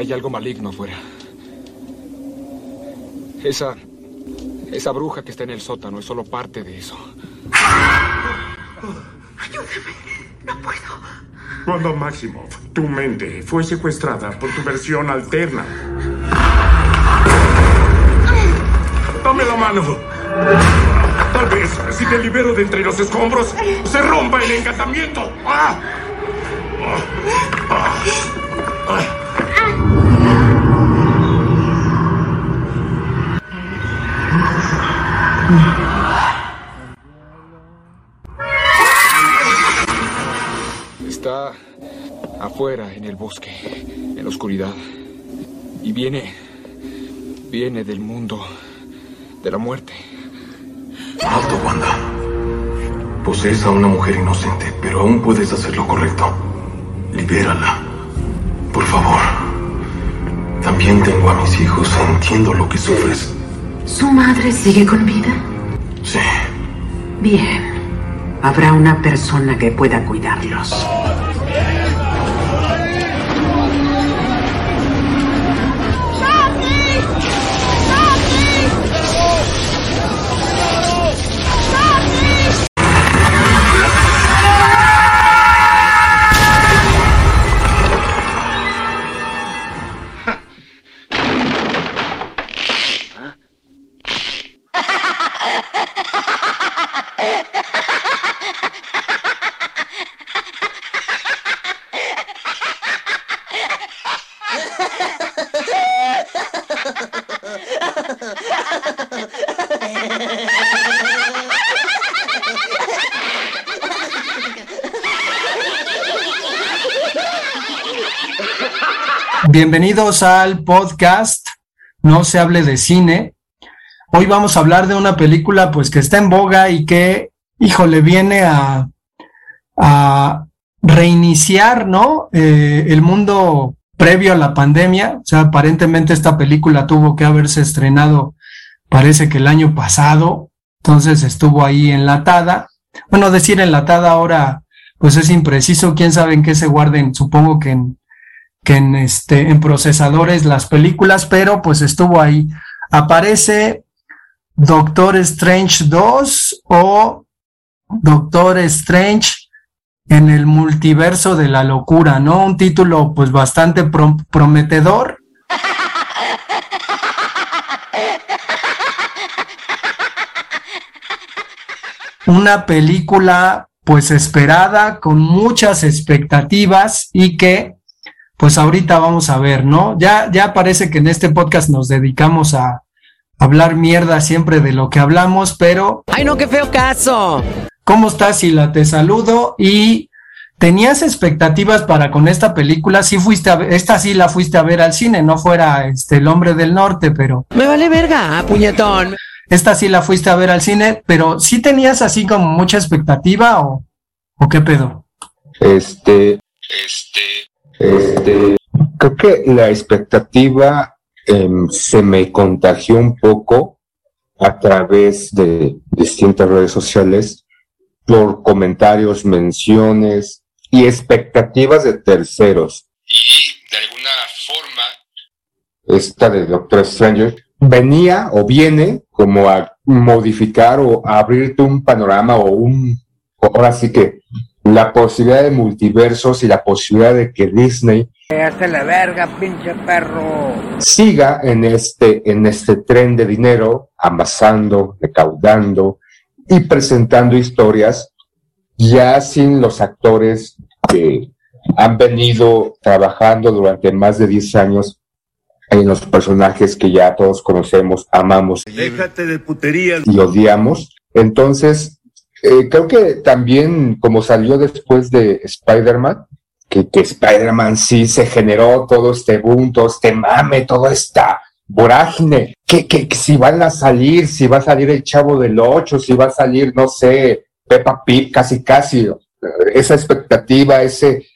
Hay algo maligno afuera. Esa. Esa bruja que está en el sótano es solo parte de eso. Cuando Maximoff, tu mente, fue secuestrada por tu versión alterna. Dame la mano. Tal vez, si te libero de entre los escombros, se rompa el encantamiento. ¡Ah! Ah, ah, ah. Está afuera en el bosque, en la oscuridad. Y viene. Viene del mundo de la muerte. Alto, Wanda. Posees a una mujer inocente, pero aún puedes hacer lo correcto. Libérala. Por favor. También tengo a mis hijos. Entiendo lo que sufres. ¿Su madre sigue con vida? Sí. Bien. Habrá una persona que pueda cuidarlos. Bienvenidos al podcast No se hable de cine. Hoy vamos a hablar de una película pues que está en boga y que, híjole, viene a, reiniciar, ¿no? Eh, el mundo previo a la pandemia. O sea, aparentemente esta película tuvo que haberse estrenado, parece que el año pasado. Entonces estuvo ahí enlatada. Bueno, decir enlatada ahora, pues es impreciso. Quién sabe en qué se guarden. Supongo que en en este en procesadores las películas, pero pues estuvo ahí. Aparece Doctor Strange 2 o Doctor Strange en el multiverso de la locura, ¿no? Un título pues bastante pro prometedor. Una película pues esperada, con muchas expectativas y que pues ahorita vamos a ver, ¿no? Ya, ya parece que en este podcast nos dedicamos a hablar mierda siempre de lo que hablamos, pero... ¡Ay, no, qué feo caso! ¿Cómo estás, Sila? Te saludo y tenías expectativas para con esta película. Sí fuiste a ver, esta sí la fuiste a ver al cine, no fuera este El Hombre del Norte, pero... Me vale verga, puñetón. Esta sí la fuiste a ver al cine, pero sí tenías así como mucha expectativa o, o qué pedo? Este... Este... Este, creo que la expectativa eh, se me contagió un poco a través de distintas redes sociales por comentarios, menciones y expectativas de terceros. Y de alguna forma, esta de Doctor Stranger venía o viene como a modificar o a abrirte un panorama o un, ahora sí que la posibilidad de multiversos y la posibilidad de que Disney Hace la verga, pinche perro. siga en este, en este tren de dinero, amasando, recaudando y presentando historias ya sin los actores que han venido trabajando durante más de 10 años en los personajes que ya todos conocemos, amamos Déjate de puterías. y odiamos. Entonces, eh, creo que también como salió después de Spider-Man, que, que Spider-Man sí se generó todo este boom, todo este mame, toda esta vorágine, que, que, si van a salir, si va a salir el Chavo del Ocho, si va a salir, no sé, Peppa Pig, casi casi, esa expectativa, ese,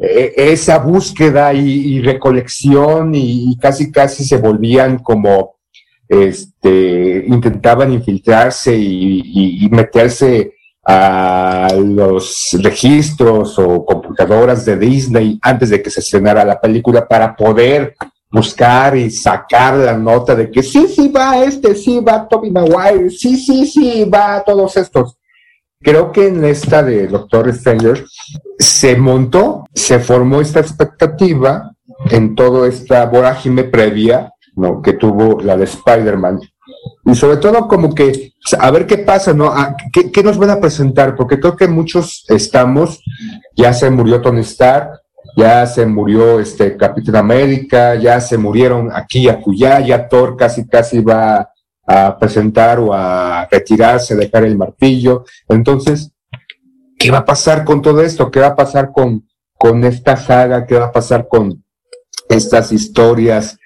e, esa búsqueda y, recolección y, casi casi se volvían como, este, intentaban infiltrarse y, meterse a los registros o computadoras de Disney antes de que se estrenara la película para poder buscar y sacar la nota de que sí, sí va este, sí va Toby Maguire, sí, sí, sí va todos estos. Creo que en esta de Doctor Stranger se montó, se formó esta expectativa en toda esta vorágine previa ¿no? que tuvo la de Spider-Man y sobre todo como que a ver qué pasa, ¿no? Ah, ¿Qué, nos van a presentar? Porque creo que muchos estamos, ya se murió Tony Stark, ya se murió este Capitán América, ya se murieron aquí y acullá, ya Thor casi casi va a presentar o a retirarse, dejar el martillo. Entonces, ¿qué va a pasar con todo esto? ¿Qué va a pasar con, con esta saga? ¿Qué va a pasar con estas historias?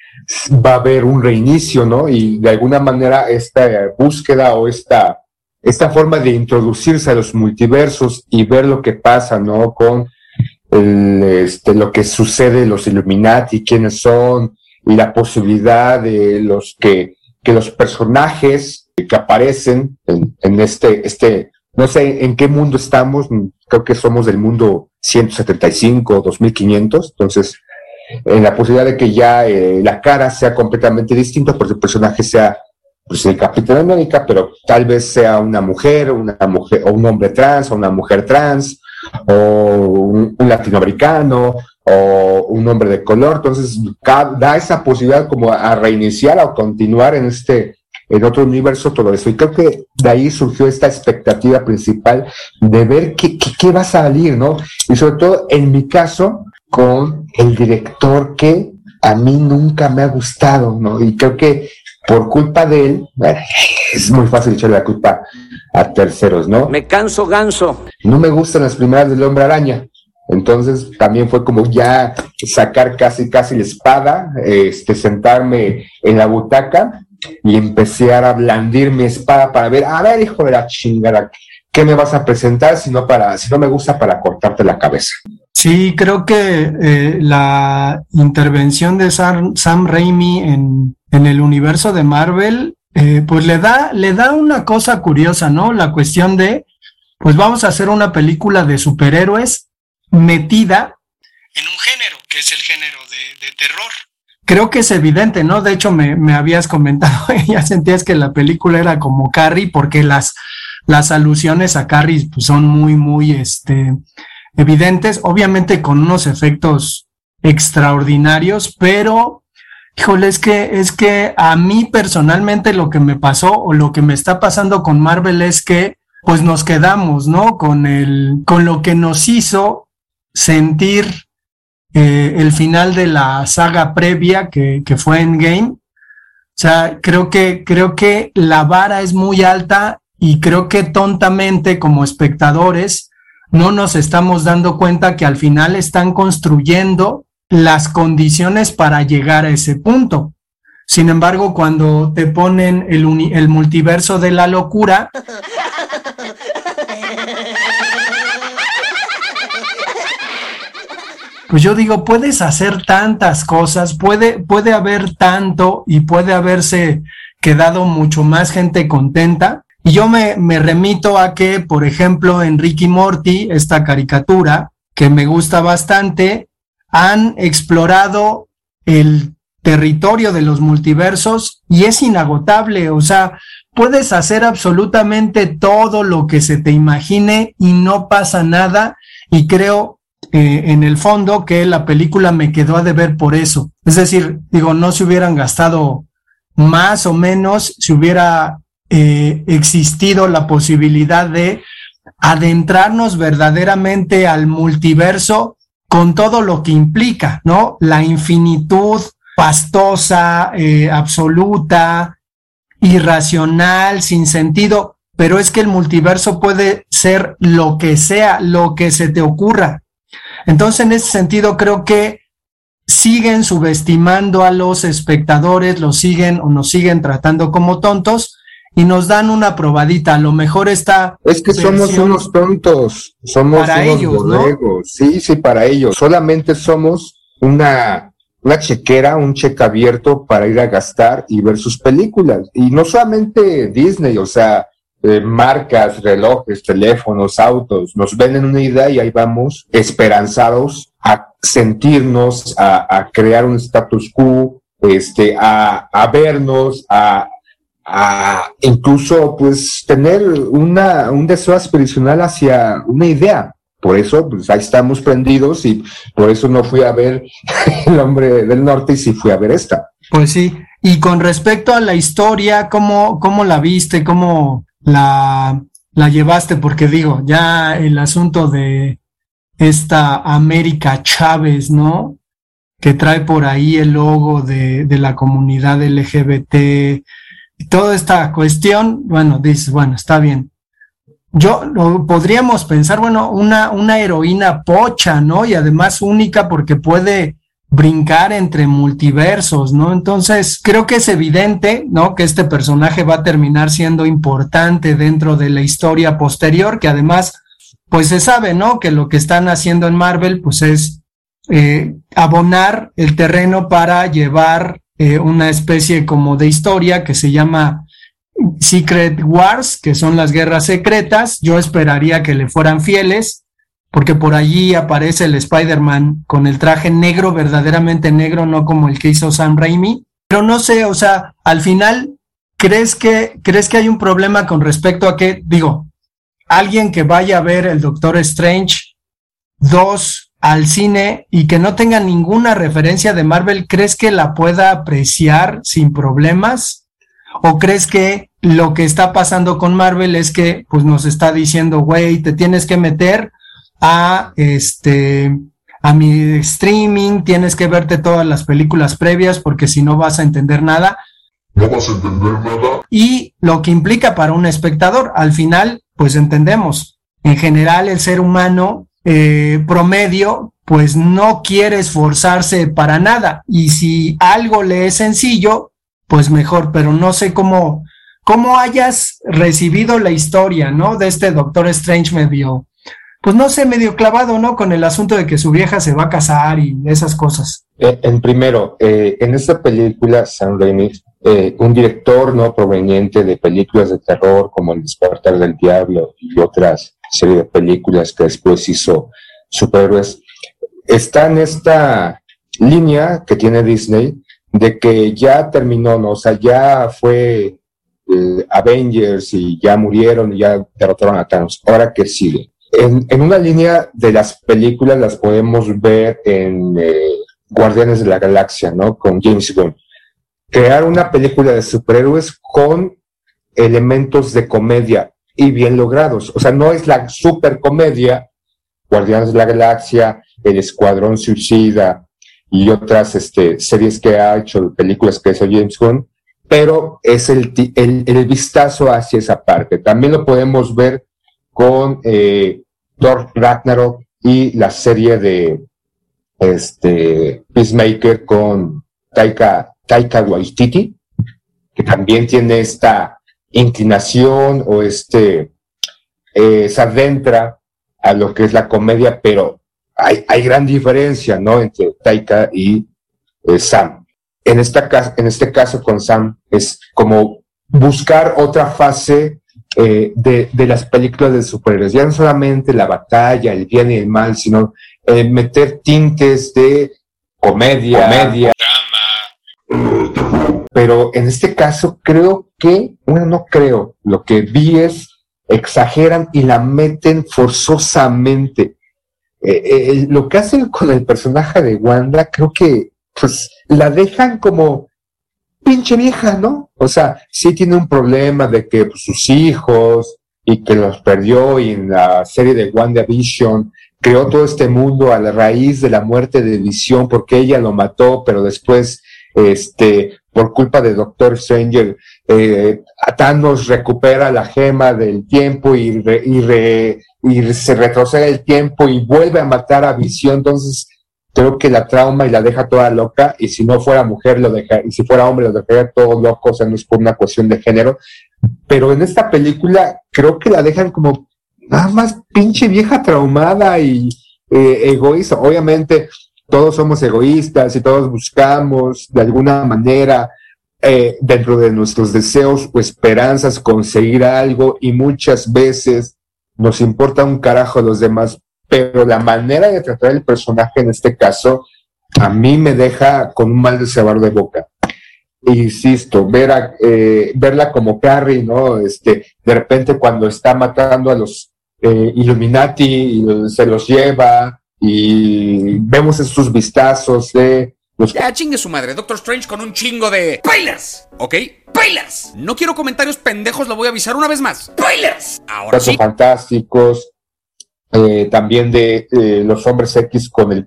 Va a haber un reinicio, ¿no? Y de alguna manera esta búsqueda o esta, esta forma de introducirse a los multiversos y ver lo que pasa, ¿no? Con este, lo que sucede, los Illuminati, quiénes son, y la posibilidad de los que, que los personajes que aparecen en, en este, este, no sé en qué mundo estamos, creo que somos del mundo 175 o 2500, entonces en la posibilidad de que ya eh, la cara sea completamente distinta, porque el personaje sea pues, el Capitán América, pero tal vez sea una mujer, una mujer, o un hombre trans, o una mujer trans, o un, latinoamericano, o un hombre de color. Entonces, da esa posibilidad como a reiniciar o continuar en este, en otro universo, todo eso. Y creo que de ahí surgió esta expectativa principal de ver qué, qué, qué va a salir, ¿no? Y sobre todo, en mi caso, con el director que a mí nunca me ha gustado, ¿no? Y creo que por culpa de él, es muy fácil echarle la culpa a terceros, ¿no? Me canso ganso. No me gustan las primeras del hombre araña. Entonces también fue como ya sacar casi casi la espada, este, sentarme en la butaca y empezar a blandir mi espada para ver, a ver, hijo de la chingada, ¿qué me vas a presentar si no para, si no me gusta para cortarte la cabeza? Sí, creo que eh, la intervención de Sam, Raimi en, en, el universo de Marvel, eh, pues le da, le da una cosa curiosa, ¿no? La cuestión de, pues vamos a hacer una película de superhéroes metida en un género, que es el género de, de terror. Creo que es evidente, ¿no? De hecho, me, me habías comentado, ya sentías que la película era como Carrie, porque las, las alusiones a Carrie pues, son muy, muy, este, evidentes, obviamente con unos efectos extraordinarios, pero híjole, es que, es que a mí personalmente lo que me pasó o lo que me está pasando con Marvel es que pues nos quedamos, ¿no? Con el, con lo que nos hizo sentir eh, el final de la saga previa que, que fue Endgame. O sea, creo que, creo que la vara es muy alta y creo que tontamente como espectadores no nos estamos dando cuenta que al final están construyendo las condiciones para llegar a ese punto. Sin embargo, cuando te ponen el, multiverso de la locura, pues yo digo, puedes hacer tantas cosas, puede, puede haber tanto y puede haberse quedado mucho más gente contenta y yo me, me remito a que, por ejemplo, en Ricky Morty, esta caricatura, que me gusta bastante, han explorado el territorio de los multiversos y es inagotable, o sea, puedes hacer absolutamente todo lo que se te imagine y no pasa nada y creo eh, en el fondo que la película me quedó a deber por eso. Es decir, digo, no se hubieran gastado más o menos, si hubiera eh, existido la posibilidad de adentrarnos verdaderamente al multiverso con todo lo que implica, ¿no? La infinitud pastosa, eh, absoluta, irracional, sin sentido, pero es que el multiverso puede ser lo que sea, lo que se te ocurra. Entonces, en ese sentido, creo que siguen subestimando a los espectadores, los siguen o nos siguen tratando como tontos y nos dan una probadita. A lo mejor está. Es que somos unos tontos, somos para unos ellos. Sí, sí, para ellos. Solamente somos una, una chequera, un cheque abierto para ir a gastar y ver sus películas. Y no solamente Disney, o sea, eh, marcas, relojes, teléfonos, autos, nos venden una idea y ahí vamos esperanzados a sentirnos, a, a crear un status quo, este, a, a vernos, a, a incluso pues tener una, un deseo aspiracional hacia una idea. Por eso, pues ahí estamos prendidos y por eso no fui a ver El Hombre del Norte y sí fui a ver esta. Pues sí. Y con respecto a la historia, ¿cómo, cómo la viste? ¿Cómo la, la llevaste? Porque digo, ya el asunto de esta América Chávez, ¿no? Que trae por ahí el logo de, de la comunidad LGBT toda esta cuestión, bueno, dices, bueno, está bien. Yo lo podríamos pensar, bueno, una, una heroína pocha, ¿no? Y además única porque puede brincar entre multiversos, ¿no? Entonces, creo que es evidente, ¿no? Que este personaje va a terminar siendo importante dentro de la historia posterior, que además, pues se sabe, ¿no? Que lo que están haciendo en Marvel, pues es eh, abonar el terreno para llevar eh, una especie como de historia que se llama Secret Wars, que son las guerras secretas. Yo esperaría que le fueran fieles, porque por allí aparece el Spider-Man con el traje negro, verdaderamente negro, no como el que hizo Sam Raimi. Pero no sé, o sea, al final, ¿crees que, crees que hay un problema con respecto a que, digo, alguien que vaya a ver el Doctor Strange 2 al cine y que no tenga ninguna referencia de Marvel, ¿crees que la pueda apreciar sin problemas? ¿O crees que lo que está pasando con Marvel es que pues nos está diciendo, güey, te tienes que meter a este a mi streaming, tienes que verte todas las películas previas porque si no vas a entender nada. No vas a entender nada. Y lo que implica para un espectador, al final, pues entendemos, en general el ser humano eh, promedio, pues no quiere esforzarse para nada. Y si algo le es sencillo, pues mejor, pero no sé cómo, cómo hayas recibido la historia, ¿no? De este Doctor Strange medio, pues no sé, medio clavado, ¿no? Con el asunto de que su vieja se va a casar y esas cosas. Eh, en primero, eh, en esta película, Sam Raimi, eh, un director no proveniente de películas de terror como El despertar del diablo y otras serie de películas que después hizo superhéroes, está en esta línea que tiene Disney de que ya terminó, ¿no? o sea, ya fue eh, Avengers y ya murieron y ya derrotaron a Thanos. Ahora que sigue. En, una línea de las películas las podemos ver en eh, Guardianes de la Galaxia, ¿no? Con James Gunn. Crear una película de superhéroes con elementos de comedia y bien logrados. O sea, no es la super comedia, Guardianes de la Galaxia, El Escuadrón Suicida y otras este, series que ha hecho, películas que hizo James Gunn, pero es el, el, el vistazo hacia esa parte. También lo podemos ver con eh, Thor Ragnarok y la serie de este, Peacemaker con Taika, Taika Waititi, que también tiene esta inclinación o este eh, se adentra a lo que es la comedia, pero hay, hay gran diferencia, ¿no? Entre Taika y eh, Sam. En, esta, en este caso con Sam es como buscar otra fase eh, de, de, las películas de superhéroes, ya no solamente la batalla, el bien y el mal, sino eh, meter tintes de comedia, comedia pero en este caso creo que, bueno, no creo, lo que vi es exageran y la meten forzosamente. Eh, eh, lo que hacen con el personaje de Wanda, creo que pues la dejan como pinche vieja, ¿no? O sea, sí tiene un problema de que pues, sus hijos y que los perdió y en la serie de WandaVision creó todo este mundo a la raíz de la muerte de Visión porque ella lo mató, pero después este, por culpa de Doctor Stranger, eh, Thanos recupera la gema del tiempo y, y, se retrocede el tiempo y vuelve a matar a Visión, entonces creo que la trauma y la deja toda loca, y si no fuera mujer lo deja, y si fuera hombre lo dejaría todo loco, o sea, no es por una cuestión de género, pero en esta película creo que la dejan como nada más pinche vieja traumada y eh, egoísta, obviamente todos somos egoístas y todos buscamos de alguna manera eh, dentro de nuestros deseos o esperanzas conseguir algo y muchas veces nos importa un carajo a los demás, pero la manera de tratar el personaje en este caso a mí me deja con un mal sabor de boca. Insisto, ver a, eh, verla como Carrie, ¿no? Este, de repente cuando está matando a los eh, Illuminati y se los lleva, y vemos esos vistazos de los... Ya chingue su madre, Doctor Strange con un chingo de... ¡Spoilers! ¿Ok? ¡Spoilers! No quiero comentarios pendejos, lo voy a avisar una vez más. ¡Spoilers! Ahora sí. fantásticos, eh, también de eh, los hombres X con el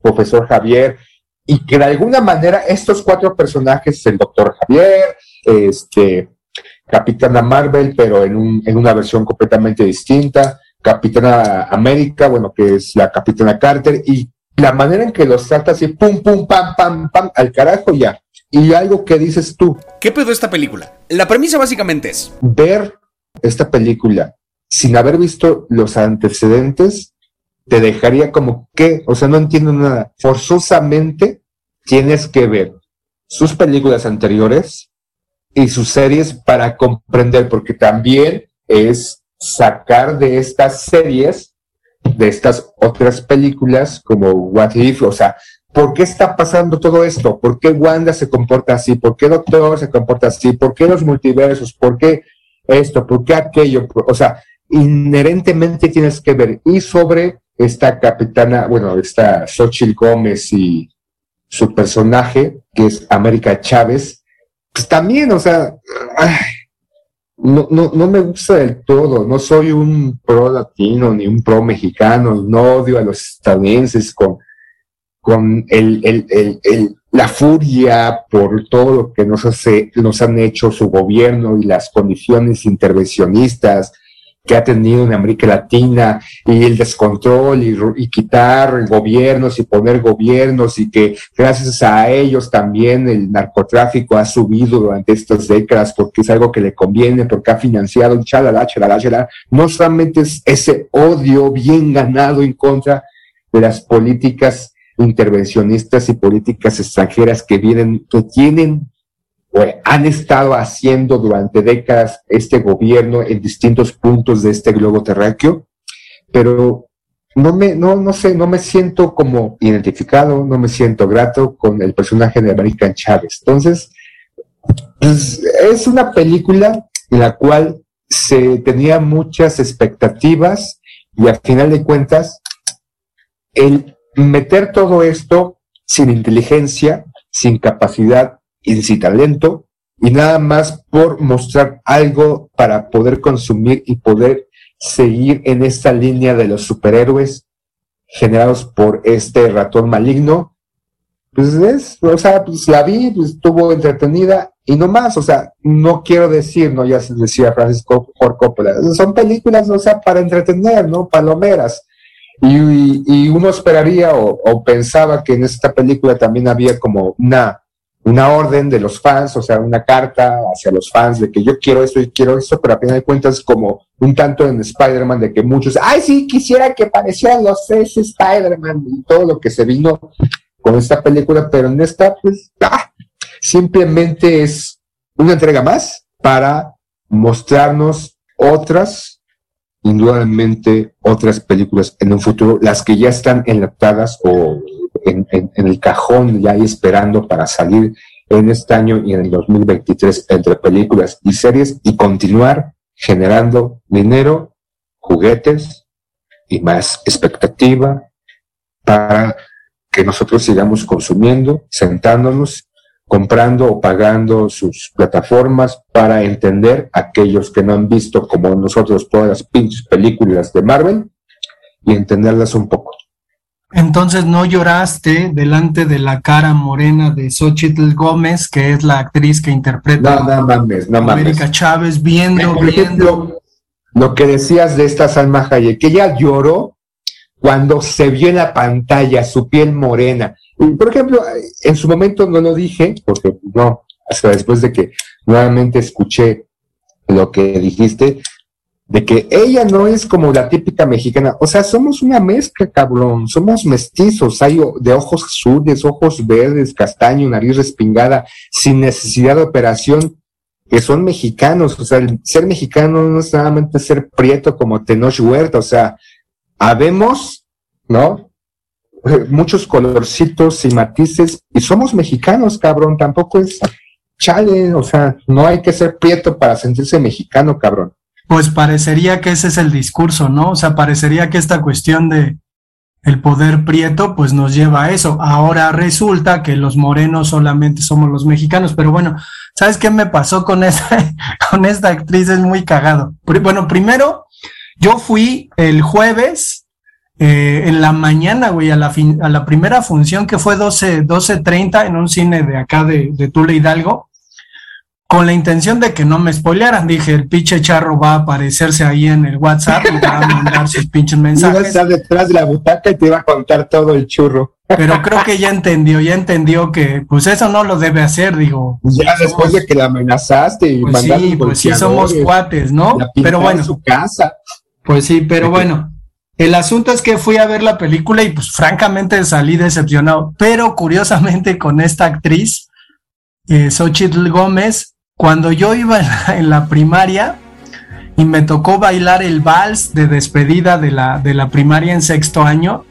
profesor Javier, y que de alguna manera estos cuatro personajes, el doctor Javier, este, Capitana Marvel, pero en, un, en una versión completamente distinta, Capitana América, bueno, que es la Capitana Carter, y la manera en que los trata así, pum, pum, pam, pam, pam, al carajo ya. Y algo que dices tú. ¿Qué pedo esta película? La premisa básicamente es... Ver esta película sin haber visto los antecedentes, te dejaría como que, o sea, no entiendo nada. Forzosamente tienes que ver sus películas anteriores y sus series para comprender, porque también es sacar de estas series, de estas otras películas como What If, o sea, ¿por qué está pasando todo esto? ¿Por qué Wanda se comporta así? ¿Por qué Doctor se comporta así? ¿Por qué los multiversos? ¿Por qué esto? ¿Por qué aquello? O sea, inherentemente tienes que ver. Y sobre esta capitana, bueno, esta Xochitl Gómez y su personaje, que es América Chávez, pues también, o sea, ay, no, no, no me gusta del todo, no soy un pro latino ni un pro mexicano, no odio a los estadounidenses con, con el, el, el, la furia por todo lo que nos, hace, nos han hecho su gobierno y las condiciones intervencionistas, que ha tenido en América Latina y el descontrol y, quitar gobiernos y poner gobiernos y que gracias a ellos también el narcotráfico ha subido durante estas décadas porque es algo que le conviene, porque ha financiado un chalala, chalala, chalala. No solamente es ese odio bien ganado en contra de las políticas intervencionistas y políticas extranjeras que vienen, que tienen han estado haciendo durante décadas este gobierno en distintos puntos de este globo terráqueo, pero no me, no, no sé, no me siento como identificado, no me siento grato con el personaje de American Chávez. Entonces, pues, es una película en la cual se tenía muchas expectativas y al final de cuentas, el meter todo esto sin inteligencia, sin capacidad y sin talento, y nada más por mostrar algo para poder consumir y poder seguir en esta línea de los superhéroes generados por este ratón maligno. Pues es, o sea, pues la vi, pues estuvo entretenida y no más, o sea, no quiero decir, no, ya se decía Francisco Ford Coppola, son películas, o sea, para entretener, ¿no? Palomeras. Y, uno esperaría o, o pensaba que en esta película también había como una una orden de los fans, o sea, una carta hacia los fans de que yo quiero esto y quiero esto, pero a final de cuentas como un tanto en Spider-Man de que muchos, ay, sí, quisiera que parecieran los tres Spider-Man y todo lo que se vino con esta película, pero en esta, pues, ah, simplemente es una entrega más para mostrarnos otras, indudablemente otras películas en un futuro, las que ya están enlatadas o en, el cajón ya ahí esperando para salir en este año y en el 2023 entre películas y series y continuar generando dinero, juguetes y más expectativa para que nosotros sigamos consumiendo, sentándonos, comprando o pagando sus plataformas para entender aquellos que no han visto como nosotros todas las pinches películas de Marvel y entenderlas un poco. Entonces no lloraste delante de la cara morena de Xochitl Gómez, que es la actriz que interpreta no, no mames, no América Chávez, viendo, Por ejemplo, lo que decías de esta Salma Hayek, que ella lloró cuando se vio en la pantalla su piel morena. Y, por ejemplo, en su momento no lo dije, porque no, hasta después de que nuevamente escuché lo que dijiste, de que ella no es como la típica mexicana. O sea, somos una mezcla, cabrón. Somos mestizos. Hay de ojos azules, ojos verdes, castaño, nariz respingada, sin necesidad de operación, que son mexicanos. O sea, el ser mexicano no es solamente ser prieto como Tenoch Huerta. O sea, habemos, ¿no? Muchos colorcitos y matices. Y somos mexicanos, cabrón. Tampoco es chale. O sea, no hay que ser prieto para sentirse mexicano, cabrón pues parecería que ese es el discurso, ¿no? O sea, parecería que esta cuestión de el poder prieto, pues nos lleva a eso. Ahora resulta que los morenos solamente somos los mexicanos, pero bueno, ¿sabes qué me pasó con esta, con esta actriz? Es muy cagado. Bueno, primero, yo fui el jueves eh, en la mañana, güey, a la, a la primera función que fue 12, 12.30 en un cine de acá de, de Tula Hidalgo con la intención de que no me spoilearan. Dije, el pinche charro va a aparecerse ahí en el WhatsApp y va a mandar sus pinches mensajes. Iba a estar detrás de la butaca y te iba a contar todo el churro. Pero creo que ya entendió, ya entendió que pues eso no lo debe hacer, digo. Ya después de que la amenazaste y pues sí, pues sí somos cuates, ¿no? Pero bueno. su casa. Pues sí, pero bueno. El asunto es que fui a ver la película y pues francamente salí decepcionado. Pero curiosamente con esta actriz, eh, Xochitl Gómez, cuando yo iba en la, primaria y me tocó bailar el vals de despedida de la, de la primaria en sexto año,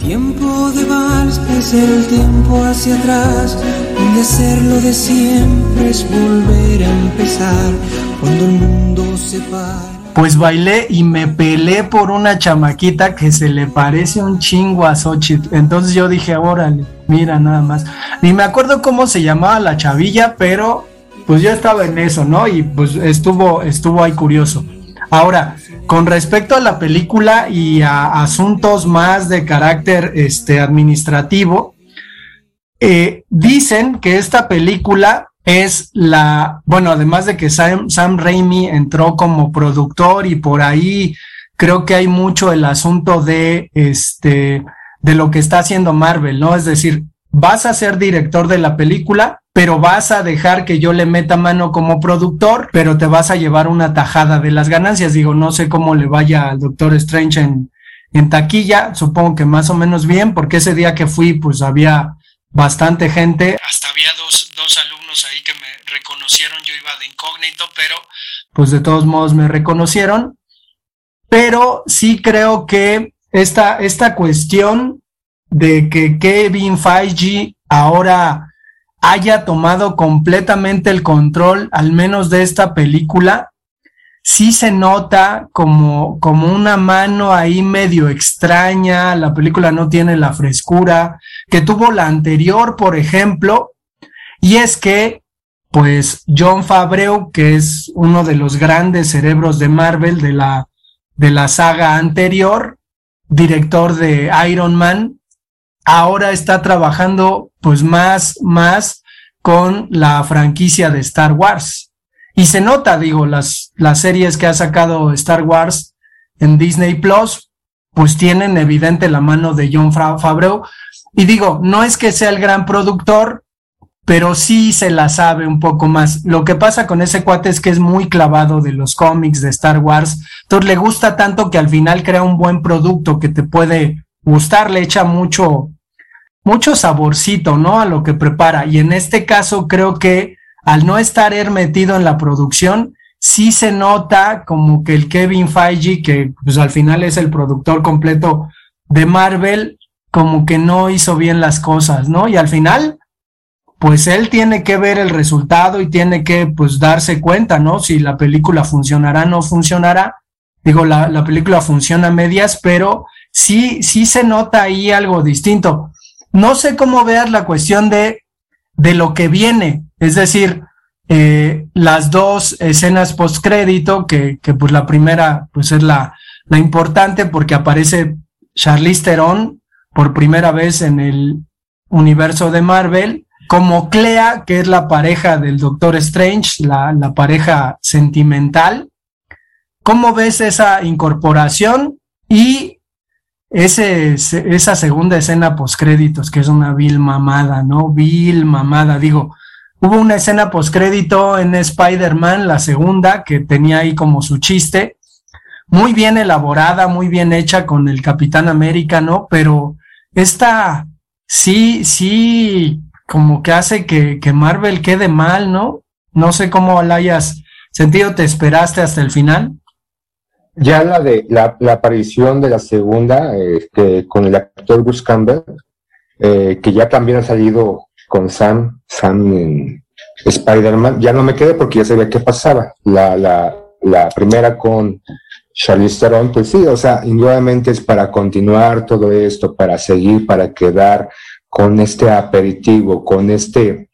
Tiempo de vals es el tiempo hacia atrás, donde hacerlo de siempre es volver a empezar, cuando el mundo se para pues bailé y me pelé por una chamaquita que se le parece un chingo a Xochitl. Entonces yo dije, órale, mira nada más. Ni me acuerdo cómo se llamaba la chavilla, pero pues yo estaba en eso, ¿no? Y pues estuvo, estuvo ahí curioso. Ahora, con respecto a la película y a asuntos más de carácter este, administrativo, eh, dicen que esta película es la, bueno, además de que Sam, Sam Raimi entró como productor y por ahí creo que hay mucho el asunto de este, de lo que está haciendo Marvel, ¿no? Es decir, vas a ser director de la película, pero vas a dejar que yo le meta mano como productor, pero te vas a llevar una tajada de las ganancias. Digo, no sé cómo le vaya al Doctor Strange en, en taquilla, supongo que más o menos bien, porque ese día que fui, pues había bastante gente. Hasta había dos, ahí que me reconocieron, yo iba de incógnito, pero pues de todos modos me reconocieron. Pero sí creo que esta, esta cuestión de que Kevin Feige ahora haya tomado completamente el control, al menos de esta película, sí se nota como, como una mano ahí medio extraña, la película no tiene la frescura que tuvo la anterior, por ejemplo, y es que, pues, John Fabreu, que es uno de los grandes cerebros de Marvel de la, de la saga anterior, director de Iron Man, ahora está trabajando, pues, más, más con la franquicia de Star Wars. Y se nota, digo, las, las series que ha sacado Star Wars en Disney Plus, pues tienen evidente la mano de John Favreau. Y digo, no es que sea el gran productor, pero sí se la sabe un poco más. Lo que pasa con ese cuate es que es muy clavado de los cómics de Star Wars. Entonces le gusta tanto que al final crea un buen producto que te puede gustar, le echa mucho, mucho saborcito, ¿no? A lo que prepara. Y en este caso creo que al no estar él metido en la producción, sí se nota como que el Kevin Feige, que pues al final es el productor completo de Marvel, como que no hizo bien las cosas, ¿no? Y al final, pues él tiene que ver el resultado y tiene que pues darse cuenta, ¿no? Si la película funcionará o no funcionará. Digo, la, la película funciona a medias, pero sí, sí se nota ahí algo distinto. No sé cómo veas la cuestión de, de lo que viene, es decir, eh, las dos escenas postcrédito, que, que pues la primera pues es la, la importante porque aparece Charlize Theron por primera vez en el universo de Marvel, como Clea, que es la pareja del Doctor Strange, la, la pareja sentimental. ¿Cómo ves esa incorporación y ese, esa segunda escena postcréditos, que es una vil mamada, ¿no? Vil mamada, digo. Hubo una escena postcrédito en Spider-Man, la segunda, que tenía ahí como su chiste, muy bien elaborada, muy bien hecha con el Capitán América, ¿no? Pero esta sí, sí, como que hace que, que Marvel quede mal, ¿no? No sé cómo la hayas sentido, ¿te esperaste hasta el final? Ya la de la, la aparición de la segunda, este, con el actor Bruce Campbell, eh, que ya también ha salido con Sam, Sam Spider-Man, ya no me quedé porque ya sabía qué pasaba. La, la, la primera con Charlize Theron, pues sí, o sea, indudablemente es para continuar todo esto, para seguir, para quedar con este aperitivo, con este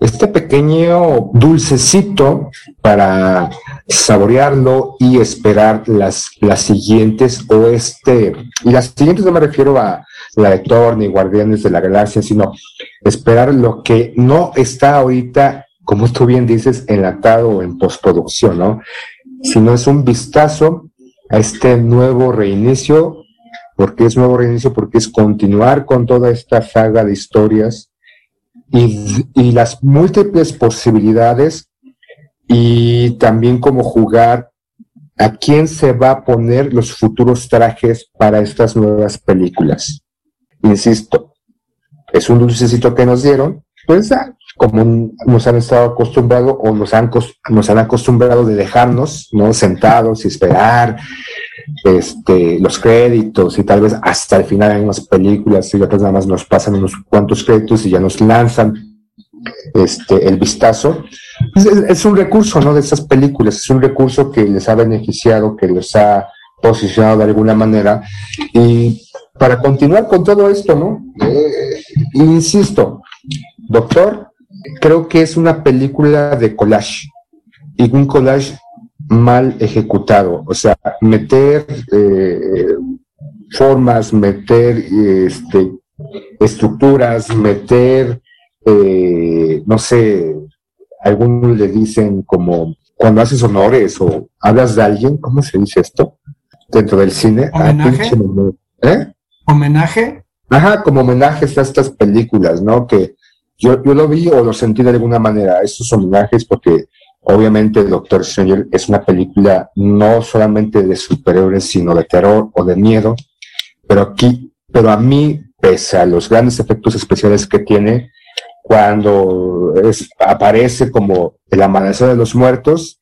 este pequeño dulcecito para saborearlo y esperar las, las siguientes o este, y las siguientes no me refiero a la de Thor ni Guardianes de la Galaxia, sino esperar lo que no está ahorita, como tú bien dices, enlatado o en postproducción, ¿no? Sino es un vistazo a este nuevo reinicio, porque es nuevo reinicio, porque es continuar con toda esta saga de historias y, las múltiples posibilidades y también cómo jugar a quién se va a poner los futuros trajes para estas nuevas películas. Insisto, es un dulcecito que nos dieron, pues como nos han estado acostumbrado o nos han, nos han acostumbrado de dejarnos, ¿no? Sentados y esperar este, los créditos y tal vez hasta el final hay unas películas y otras nada más nos pasan unos cuantos créditos y ya nos lanzan este, el vistazo. Es, un recurso, ¿no? De esas películas, es un recurso que les ha beneficiado, que les ha posicionado de alguna manera. Y para continuar con todo esto, ¿no? Eh, insisto, Doctor, creo que es una película de collage y un collage mal ejecutado, o sea, meter eh, formas, meter este, estructuras, meter, eh, no sé, algunos le dicen como cuando haces honores o hablas de alguien, ¿cómo se dice esto? Dentro del cine. Ah, ¿Homenaje? ¿Eh? ¿Homenaje? Ajá, como homenajes a estas películas, ¿no? Que yo, yo lo vi o lo sentí de alguna manera, estos homenajes, porque Obviamente, Doctor Stranger es una película no solamente de superhéroes, sino de terror o de miedo, pero aquí, pero a mí, pese a los grandes efectos especiales que tiene, cuando es, aparece como el amanecer de los muertos,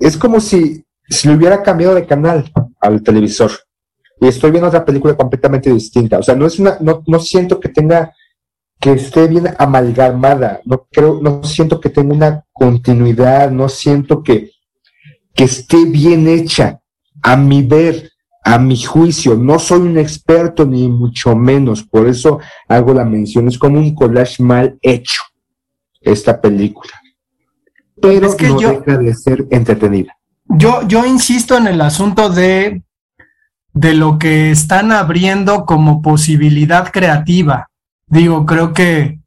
es como si, si le hubiera cambiado de canal al televisor. Y estoy viendo otra película completamente distinta. O sea, no es una, no, no siento que tenga que esté bien amalgamada, no creo, no siento que tenga una continuidad, no siento que, que esté bien hecha, a mi ver, a mi juicio, no soy un experto ni mucho menos, por eso hago la mención, es como un collage mal hecho esta película, pero que no deja de ser entretenida. Yo, yo insisto en el asunto de, de lo que están abriendo como posibilidad creativa Digo, creo que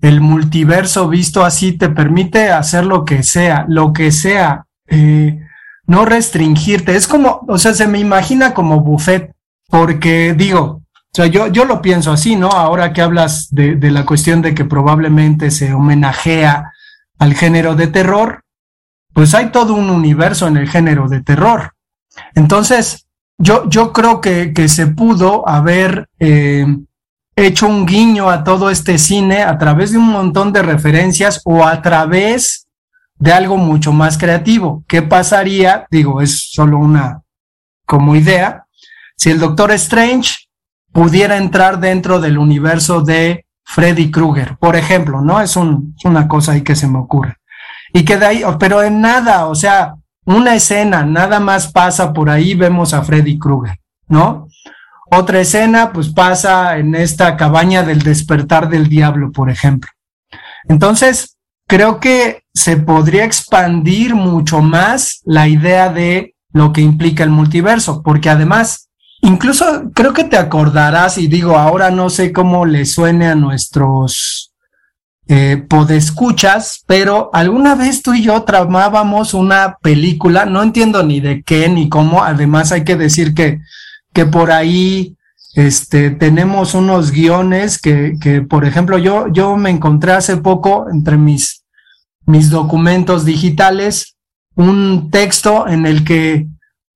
el multiverso visto así te permite hacer lo que sea, lo que sea, eh, no restringirte. Es como, o sea, se me imagina como buffet, porque digo, o sea, yo, yo lo pienso así, ¿no? Ahora que hablas de, de la cuestión de que probablemente se homenajea al género de terror, pues hay todo un universo en el género de terror. Entonces, yo, yo creo que, que se pudo haber eh, hecho un guiño a todo este cine a través de un montón de referencias o a través de algo mucho más creativo. ¿Qué pasaría? Digo, es solo una como idea. Si el Doctor Strange pudiera entrar dentro del universo de Freddy Krueger, por ejemplo, ¿no? Es, un, es una cosa ahí que se me ocurre. Y que de ahí, pero en nada, o sea, una escena, nada más pasa por ahí, vemos a Freddy Krueger, ¿no? Otra escena, pues pasa en esta cabaña del despertar del diablo, por ejemplo. Entonces, creo que se podría expandir mucho más la idea de lo que implica el multiverso, porque además, incluso creo que te acordarás, y digo, ahora no sé cómo le suene a nuestros eh, podescuchas, pero alguna vez tú y yo tramábamos una película, no entiendo ni de qué ni cómo, además hay que decir que, que por ahí este, tenemos unos guiones que, que, por ejemplo, yo, yo me encontré hace poco entre mis, mis documentos digitales un texto en el que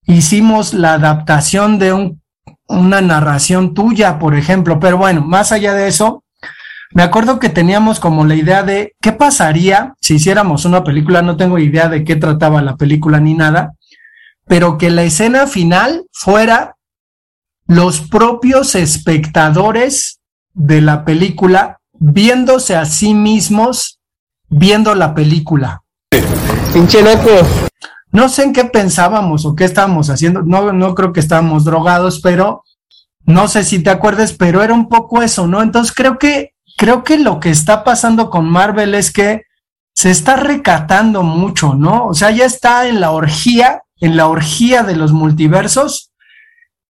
hicimos la adaptación de un, una narración tuya, por ejemplo, pero bueno, más allá de eso, me acuerdo que teníamos como la idea de qué pasaría si hiciéramos una película, no tengo idea de qué trataba la película ni nada, pero que la escena final fuera los propios espectadores de la película viéndose a sí mismos viendo la película. Pinche loco. No sé en qué pensábamos o qué estábamos haciendo, no, no creo que estábamos drogados, pero no sé si te acuerdas, pero era un poco eso, ¿no? Entonces creo que, creo que lo que está pasando con Marvel es que se está recatando mucho, ¿no? O sea, ya está en la orgía, en la orgía de los multiversos,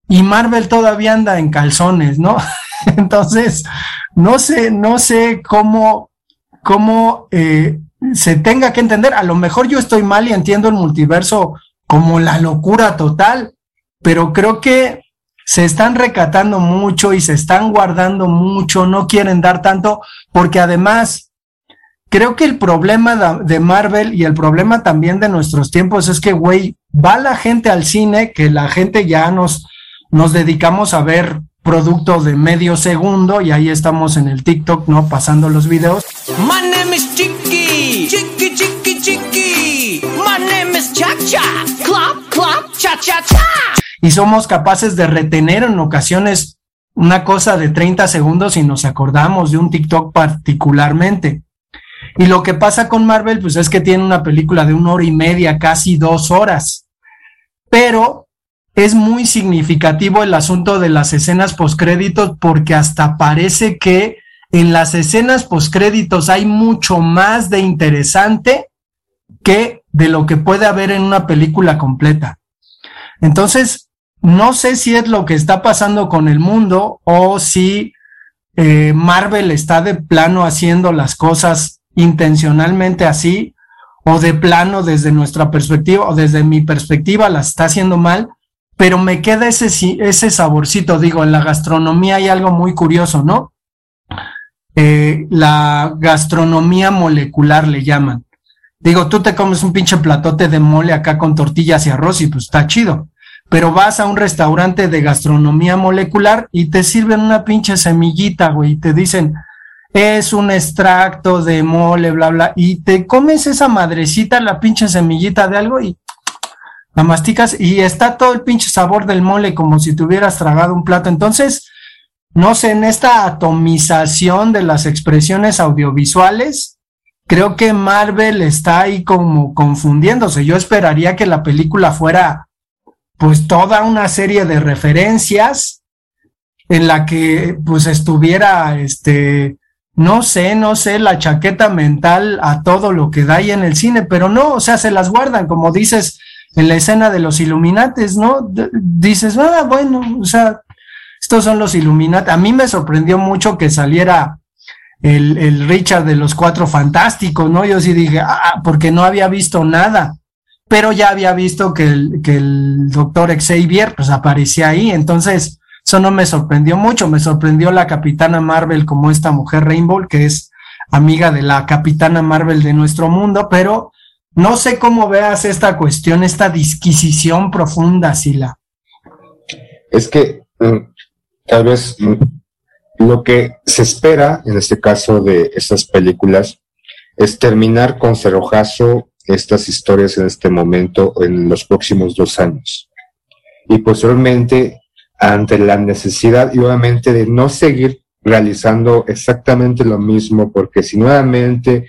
y Marvel todavía anda en calzones, ¿no? Entonces, no sé, no sé cómo, cómo eh, se tenga que entender. A lo mejor yo estoy mal y entiendo el multiverso como la locura total, pero creo que se están recatando mucho y se están guardando mucho, no quieren dar tanto, porque además creo que el problema de Marvel y el problema también de nuestros tiempos es que, güey, va la gente al cine, que la gente ya nos, nos dedicamos a ver productos de medio segundo y ahí estamos en el TikTok, ¿no? Pasando los videos. My name is Chiqui, Chiqui, Chiqui, Chiqui. My name is Cha Cha, Clap, Clap, Cha Cha Cha. Y somos capaces de retener en ocasiones una cosa de 30 segundos y nos acordamos de un TikTok particularmente. Y lo que pasa con Marvel, pues es que tiene una película de una hora y media, casi dos horas. Pero es muy significativo el asunto de las escenas postcréditos porque hasta parece que en las escenas postcréditos hay mucho más de interesante que de lo que puede haber en una película completa. Entonces, no sé si es lo que está pasando con el mundo o si eh, Marvel está de plano haciendo las cosas intencionalmente así o de plano desde nuestra perspectiva o desde mi perspectiva las está haciendo mal, pero me queda ese, ese saborcito, digo, en la gastronomía hay algo muy curioso, ¿no? Eh, la gastronomía molecular le llaman. Digo, tú te comes un pinche platote de mole acá con tortillas y arroz y pues está chido. Pero vas a un restaurante de gastronomía molecular y te sirven una pinche semillita, güey, y te dicen, es un extracto de mole, bla, bla, y te comes esa madrecita, la pinche semillita de algo y la masticas y está todo el pinche sabor del mole como si te hubieras tragado un plato. Entonces, no sé, en esta atomización de las expresiones audiovisuales, creo que Marvel está ahí como confundiéndose. Yo esperaría que la película fuera pues toda una serie de referencias en la que pues estuviera este no sé, no sé, la chaqueta mental a todo lo que da ahí en el cine, pero no, o sea, se las guardan, como dices, en la escena de los Illuminates, ¿no? dices, ah, bueno, o sea, estos son los Illuminati. A mí me sorprendió mucho que saliera el, el Richard de los Cuatro Fantásticos, ¿no? Yo sí dije, ah, porque no había visto nada, pero ya había visto que el, que el doctor Xavier, pues aparecía ahí, entonces eso no me sorprendió mucho, me sorprendió la Capitana Marvel como esta mujer Rainbow, que es amiga de la Capitana Marvel de nuestro mundo, pero no sé cómo veas esta cuestión, esta disquisición profunda, Sila. Es que mm, tal vez mm, lo que se espera en este caso de estas películas es terminar con cerrojazo estas historias en este momento en los próximos dos años. Y posteriormente, ante la necesidad y obviamente de no seguir realizando exactamente lo mismo, porque si nuevamente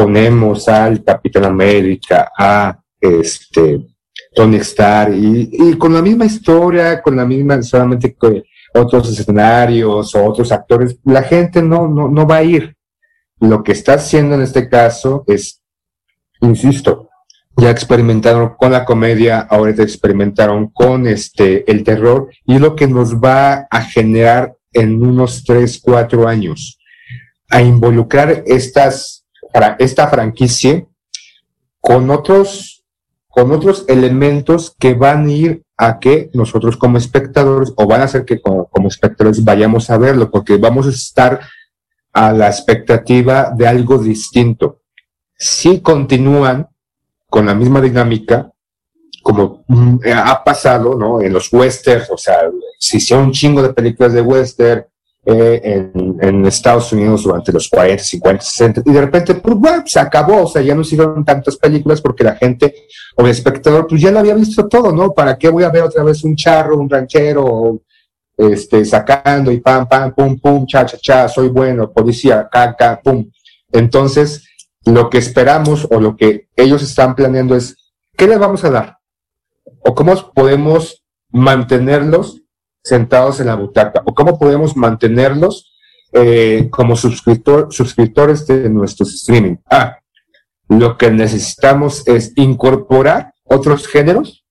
ponemos al Capitán América, a este Tony Stark, y, con la misma historia, con la misma, solamente con otros escenarios o otros actores, la gente no, no, no va a ir. Lo que está haciendo en este caso es, insisto, ya experimentaron con la comedia, ahorita experimentaron con este, el terror, y lo que nos va a generar en unos 3, 4 años, a involucrar estas, esta franquicia con otros, con otros elementos que van a ir a que nosotros como espectadores, o van a hacer que como, como espectadores vayamos a verlo, porque vamos a estar a la expectativa de algo distinto. Si continúan con la misma dinámica, como mm, ha pasado, ¿no? En los westerns, o sea, se hicieron un chingo de películas de western eh, en, Estados Unidos durante los 40, 50, 60, y de repente, pues, bueno, se acabó, o sea, ya no hicieron tantas películas porque la gente o el espectador, pues ya lo había visto todo, ¿no? ¿Para qué voy a ver otra vez un charro, un ranchero, este, sacando y pam, pam, pum, pum, cha, cha, cha, soy bueno, policía, caca, pum. Entonces, lo que esperamos o lo que ellos están planeando es, ¿qué les vamos a dar? ¿O cómo podemos mantenerlos sentados en la butaca? ¿O cómo podemos mantenerlos eh, como suscriptor, suscriptores de nuestros streaming? Ah, lo que necesitamos es incorporar otros géneros,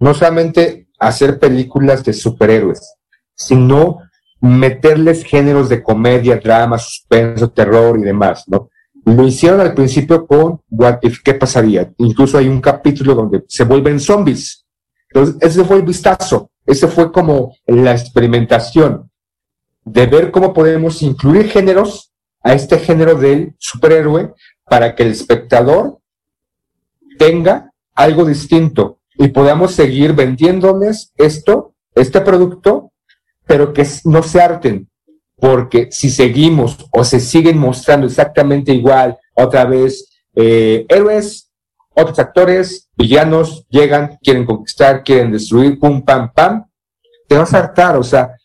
no solamente hacer películas de superhéroes, sino meterles géneros de comedia, drama, suspenso, terror y demás, ¿no? Lo hicieron al principio con What If, ¿qué pasaría? Incluso hay un capítulo donde se vuelven zombies. Entonces, ese fue el vistazo, ese fue como la experimentación de ver cómo podemos incluir géneros a este género del superhéroe para que el espectador tenga algo distinto y podamos seguir vendiéndoles esto, este producto, pero que no se harten, porque si seguimos o se siguen mostrando exactamente igual, otra vez, eh, héroes, otros actores, villanos, llegan, quieren conquistar, quieren destruir, pum, pam, pam, te vas a hartar, o sea,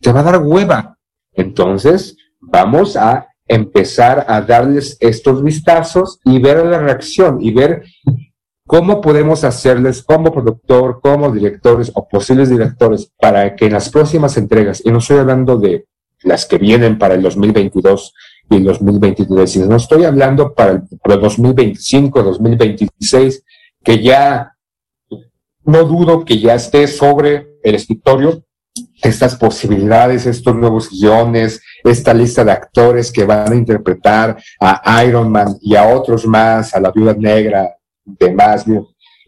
te va a dar hueva. Entonces, vamos a empezar a darles estos vistazos y ver la reacción y ver cómo podemos hacerles como productor, como directores o posibles directores para que en las próximas entregas, y no estoy hablando de las que vienen para el 2022 y el 2023. no estoy hablando para el, 2025, 2026, que ya no dudo que ya esté sobre el escritorio estas posibilidades, estos nuevos guiones, esta lista de actores que van a interpretar a Iron Man y a otros más, a la Viuda Negra, demás,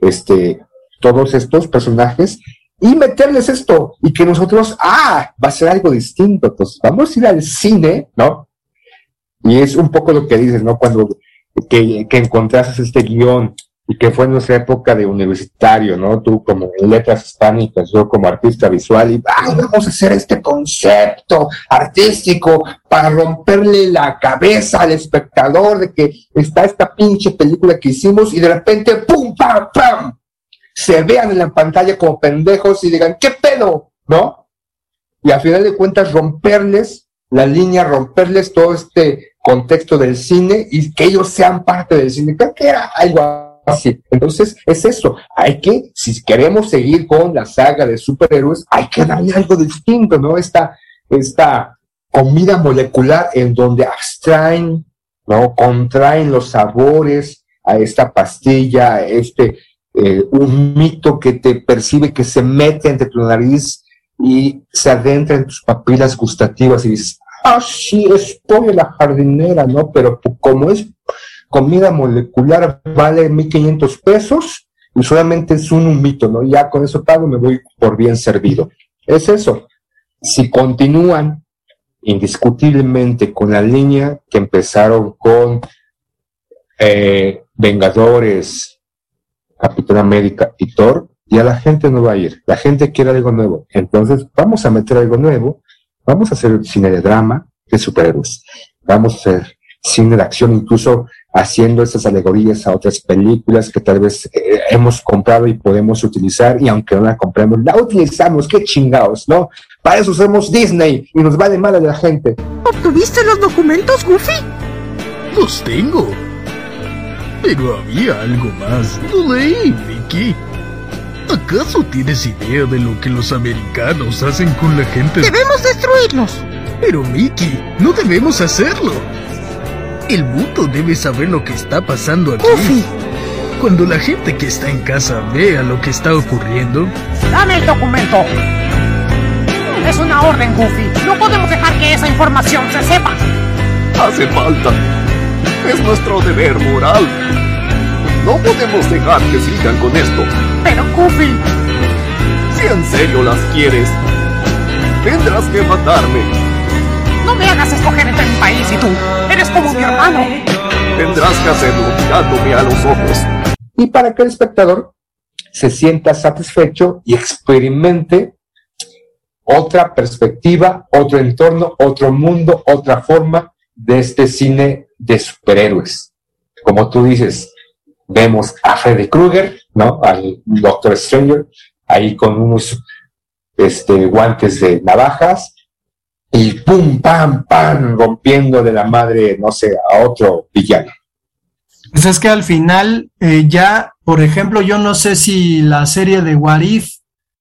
este, todos estos personajes y meterles esto y que nosotros, ah, va a ser algo distinto, pues vamos a ir al cine, ¿no? Y es un poco lo que dices, ¿no? Cuando que, que encontraste este guion y que fue en nuestra época de universitario, ¿no? Tú como en letras hispánicas, yo como artista visual, y ah, vamos a hacer este concepto artístico para romperle la cabeza al espectador de que está esta pinche película que hicimos y de repente, ¡pum, pam, pam! se vean en la pantalla como pendejos y digan, ¿qué pedo? ¿No? Y a final de cuentas romperles la línea, romperles todo este contexto del cine y que ellos sean parte del cine. Creo que era algo Entonces, es eso. Hay que, si queremos seguir con la saga de superhéroes, hay que darle algo distinto, ¿no? Esta, esta comida molecular en donde abstraen, ¿no? Contraen los sabores a esta pastilla, a este eh, un mito que te percibe, que se mete entre tu nariz y se adentra en tus papilas gustativas y dices, ah, sí, estoy en la jardinera, ¿no? Pero como es comida molecular, vale 1.500 pesos y solamente es un, mito, ¿no? Ya con eso pago, me voy por bien servido. Es eso. Si continúan indiscutiblemente con la línea que empezaron con eh, Vengadores, Capitán América y Thor, ya la gente no va a ir. La gente quiere algo nuevo. Entonces, vamos a meter algo nuevo. Vamos a hacer cine de drama, de superhéroes. Vamos a hacer cine de acción, incluso haciendo estas alegorías a otras películas que tal vez eh, hemos comprado y podemos utilizar, y aunque no la compremos, la utilizamos, qué chingados, ¿no? Para eso somos Disney y nos va de mal a la gente. ¿Obtuviste los documentos, Goofy? Los tengo. Pero había algo más. Lo leí, Mickey. ¿Acaso tienes idea de lo que los americanos hacen con la gente? ¡Debemos destruirlos! Pero Mickey, no debemos hacerlo. El mundo debe saber lo que está pasando aquí. Goofy, Cuando la gente que está en casa vea lo que está ocurriendo... ¡Dame el documento! Es una orden, Goofy. No podemos dejar que esa información se sepa. Hace falta. Es nuestro deber moral. No podemos dejar que sigan con esto. Pero, Goofy... Si en serio las quieres, tendrás que matarme. No me hagas escoger entre mi país y tú. Eres como mi hermano. Tendrás que hacerlo mirándome a los ojos. Y para que el espectador se sienta satisfecho y experimente otra perspectiva, otro entorno, otro mundo, otra forma de este cine de superhéroes. Como tú dices, vemos a Freddy Krueger, ¿no? Al Doctor Stranger, ahí con unos este, guantes de navajas y pum, pam, pam, rompiendo de la madre, no sé, a otro villano. Pues es que al final eh, ya, por ejemplo, yo no sé si la serie de Warif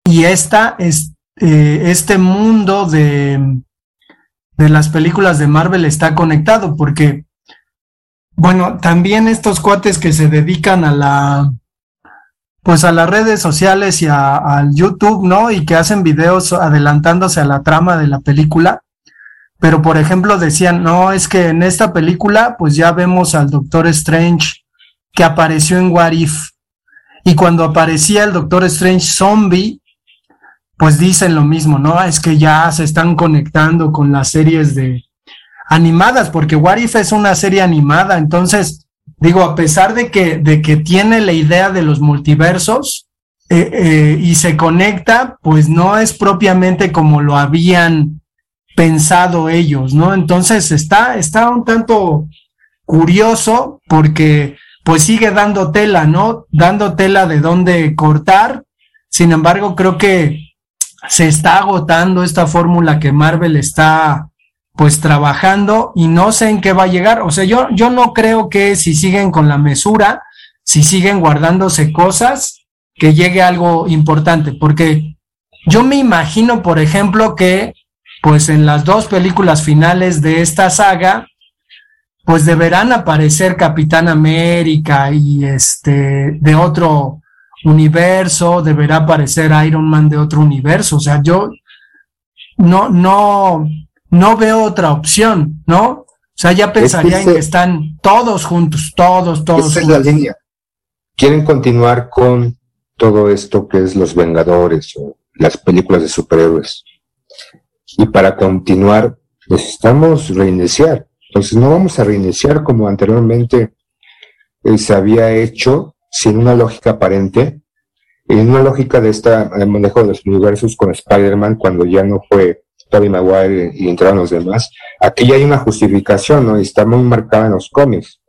y esta, es, eh, este mundo de, de las películas de Marvel está conectado, porque, bueno, también estos cuates que se dedican a la, pues a las redes sociales y al YouTube, ¿no? Y que hacen videos adelantándose a la trama de la película. Pero, por ejemplo, decían, no, es que en esta película, pues ya vemos al Doctor Strange que apareció en What If. Y cuando aparecía el Doctor Strange zombie, pues dicen lo mismo, ¿no? Es que ya se están conectando con las series de animadas, porque What If es una serie animada, entonces digo, a pesar de que, de que tiene la idea de los multiversos eh, eh, y se conecta, pues no es propiamente como lo habían pensado ellos, ¿no? Entonces está, está un tanto curioso porque pues sigue dando tela, ¿no? Dando tela de dónde cortar. Sin embargo, creo que se está agotando esta fórmula que Marvel está pues trabajando y no sé en qué va a llegar. O sea, yo, yo no creo que si siguen con la mesura, si siguen guardándose cosas, que llegue algo importante, porque yo me imagino, por ejemplo, que pues en las dos películas finales de esta saga, pues deberán aparecer Capitán América y este de otro universo, deberá aparecer Iron Man de otro universo. O sea, yo no, no, no veo otra opción, ¿no? O sea, ya pensaría en que están todos juntos, todos, todos. Esa juntos. es la línea. Quieren continuar con todo esto que es los Vengadores o las películas de superhéroes. Y para continuar, necesitamos reiniciar. Entonces no vamos a reiniciar como anteriormente eh, se había hecho, sin una lógica aparente, en una lógica de este manejo de los universos con Spider-Man cuando ya no fue Tobey Maguire y entraron los demás. Aquí ya hay una justificación, ¿no? Y está muy marcada en los cómics.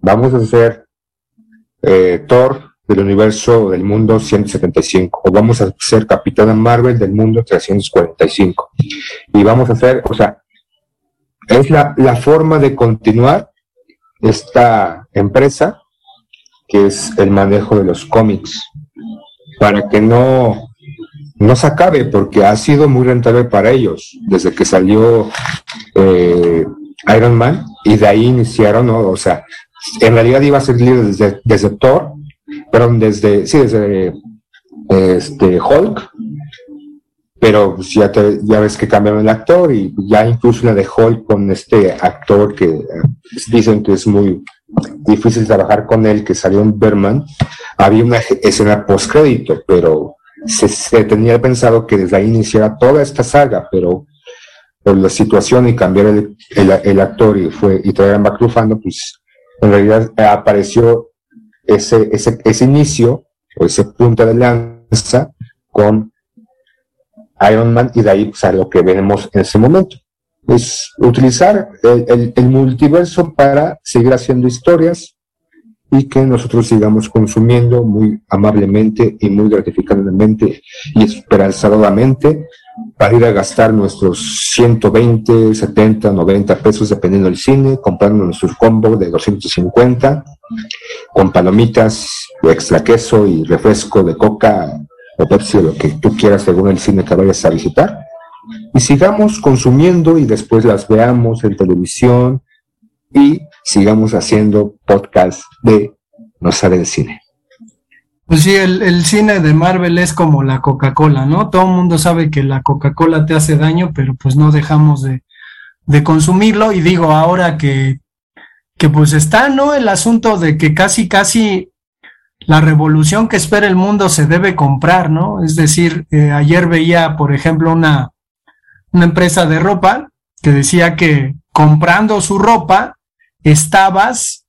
Vamos a hacer eh, Thor del universo del mundo 175, o vamos a hacer Capitana Marvel del mundo 345. Y vamos a hacer, o sea, es la, la forma de continuar esta empresa, que es el manejo de los cómics, para que no, no se acabe, porque ha sido muy rentable para ellos, desde que salió eh, Iron Man, y de ahí iniciaron, o sea, en realidad iba a ser líder desde, desde Thor, perdón, desde, sí, desde este, Hulk, pero pues, ya, te, ya ves que cambiaron el actor y ya incluso la de Hulk con este actor que eh, dicen que es muy difícil trabajar con él, que salió en Berman, había una escena post-crédito, pero se, tenía pensado que desde ahí iniciara toda esta saga, pero por la situación y cambiar el, el, actor y fue y traer a Macrufano, pues en realidad apareció ese, ese, ese inicio o ese punto de lanza con Iron Man y de ahí pues, lo que veremos en ese momento. Es utilizar el, el, multiverso para seguir haciendo historias y que nosotros sigamos consumiendo muy amablemente y muy gratificadamente y esperanzadamente para ir a gastar nuestros 120, 70, 90 pesos dependiendo del cine, comprando nuestro combo de 250 con palomitas, extra queso y refresco de coca o Pepsi o lo que tú quieras según el cine que vayas a visitar. Y sigamos consumiendo y después las veamos en televisión y sigamos haciendo podcast de no sabe de cine. Pues sí, el, el, cine de Marvel es como la Coca-Cola, ¿no? Todo el mundo sabe que la Coca-Cola te hace daño, pero pues no dejamos de, de consumirlo. Y digo, ahora que, que pues está, ¿no? El asunto de que casi, casi la revolución que espera el mundo se debe comprar, ¿no? Es decir, eh, ayer veía, por ejemplo, una, una empresa de ropa que decía que comprando su ropa estabas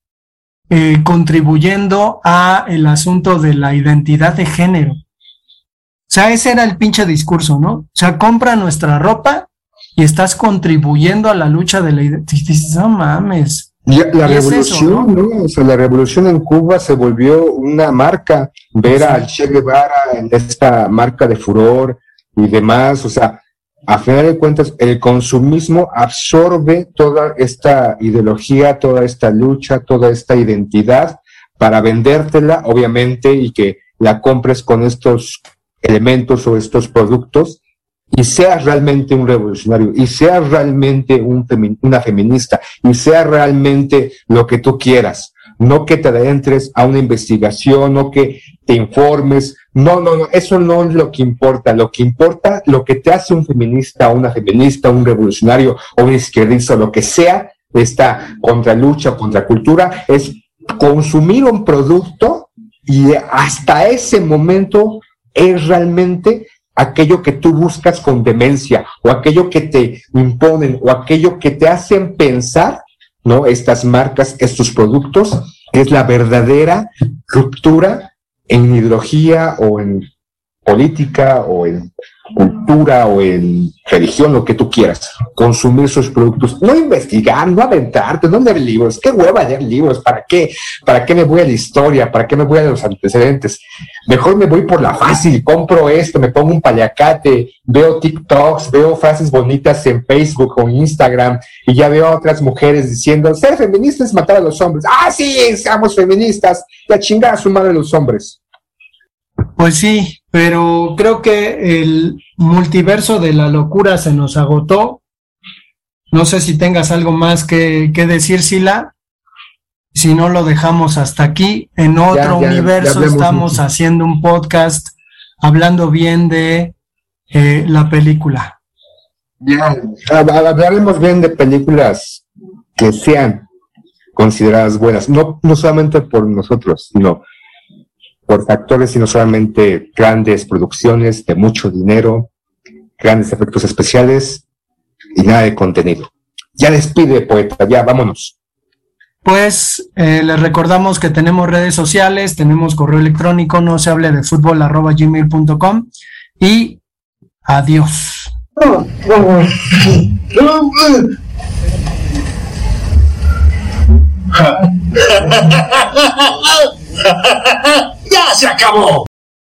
eh, contribuyendo a el asunto de la identidad de género. O sea, ese era el pinche discurso, ¿no? O sea, compra nuestra ropa y estás contribuyendo a la lucha de la identidad. No mames. la revolución, ¿no? O sea, la revolución en Cuba se volvió una marca. Ver al Che Guevara en esta marca de furor y demás. O sea, a final de cuentas, el consumismo absorbe toda esta ideología, toda esta lucha, toda esta identidad para vendértela, obviamente, y que la compres con estos elementos o estos productos y seas realmente un revolucionario y seas realmente un una feminista y seas realmente lo que tú quieras. No que te adentres a una investigación, no que te informes, no, no, no, eso no es lo que importa. Lo que importa, lo que te hace un feminista, una feminista, un revolucionario o un izquierdista, lo que sea, esta contralucha, contracultura, es consumir un producto y hasta ese momento es realmente aquello que tú buscas con demencia o aquello que te imponen o aquello que te hacen pensar, ¿no? Estas marcas, estos productos, es la verdadera ruptura en ideología o en política o en o en religión, lo que tú quieras, consumir sus productos, no investigar, no aventarte, no leer libros, qué hueva leer libros, ¿para qué? ¿Para qué me voy a la historia? ¿Para qué me voy a los antecedentes? Mejor me voy por la fácil, compro esto, me pongo un paliacate, veo TikToks, veo frases bonitas en Facebook o Instagram y ya veo a otras mujeres diciendo, ser feminista es matar a los hombres. Ah, sí, seamos feministas, y a chingar a su madre los hombres. Pues sí, pero creo que el multiverso de la locura se nos agotó. No sé si tengas algo más que, decir, Sila. Si no, lo dejamos hasta aquí. En otro universo estamos haciendo un podcast hablando bien de eh, la película. Ya, hablaremos bien de películas que sean consideradas buenas, no, no solamente por nosotros, sino por factores y no solamente grandes producciones de mucho dinero, grandes efectos especiales y nada de contenido. Ya despide, poeta, ya vámonos. Pues eh, les recordamos que tenemos redes sociales, tenemos correo electrónico, no se hable de fútbol arroba gmail.com y adiós. ¡Ya se acabó!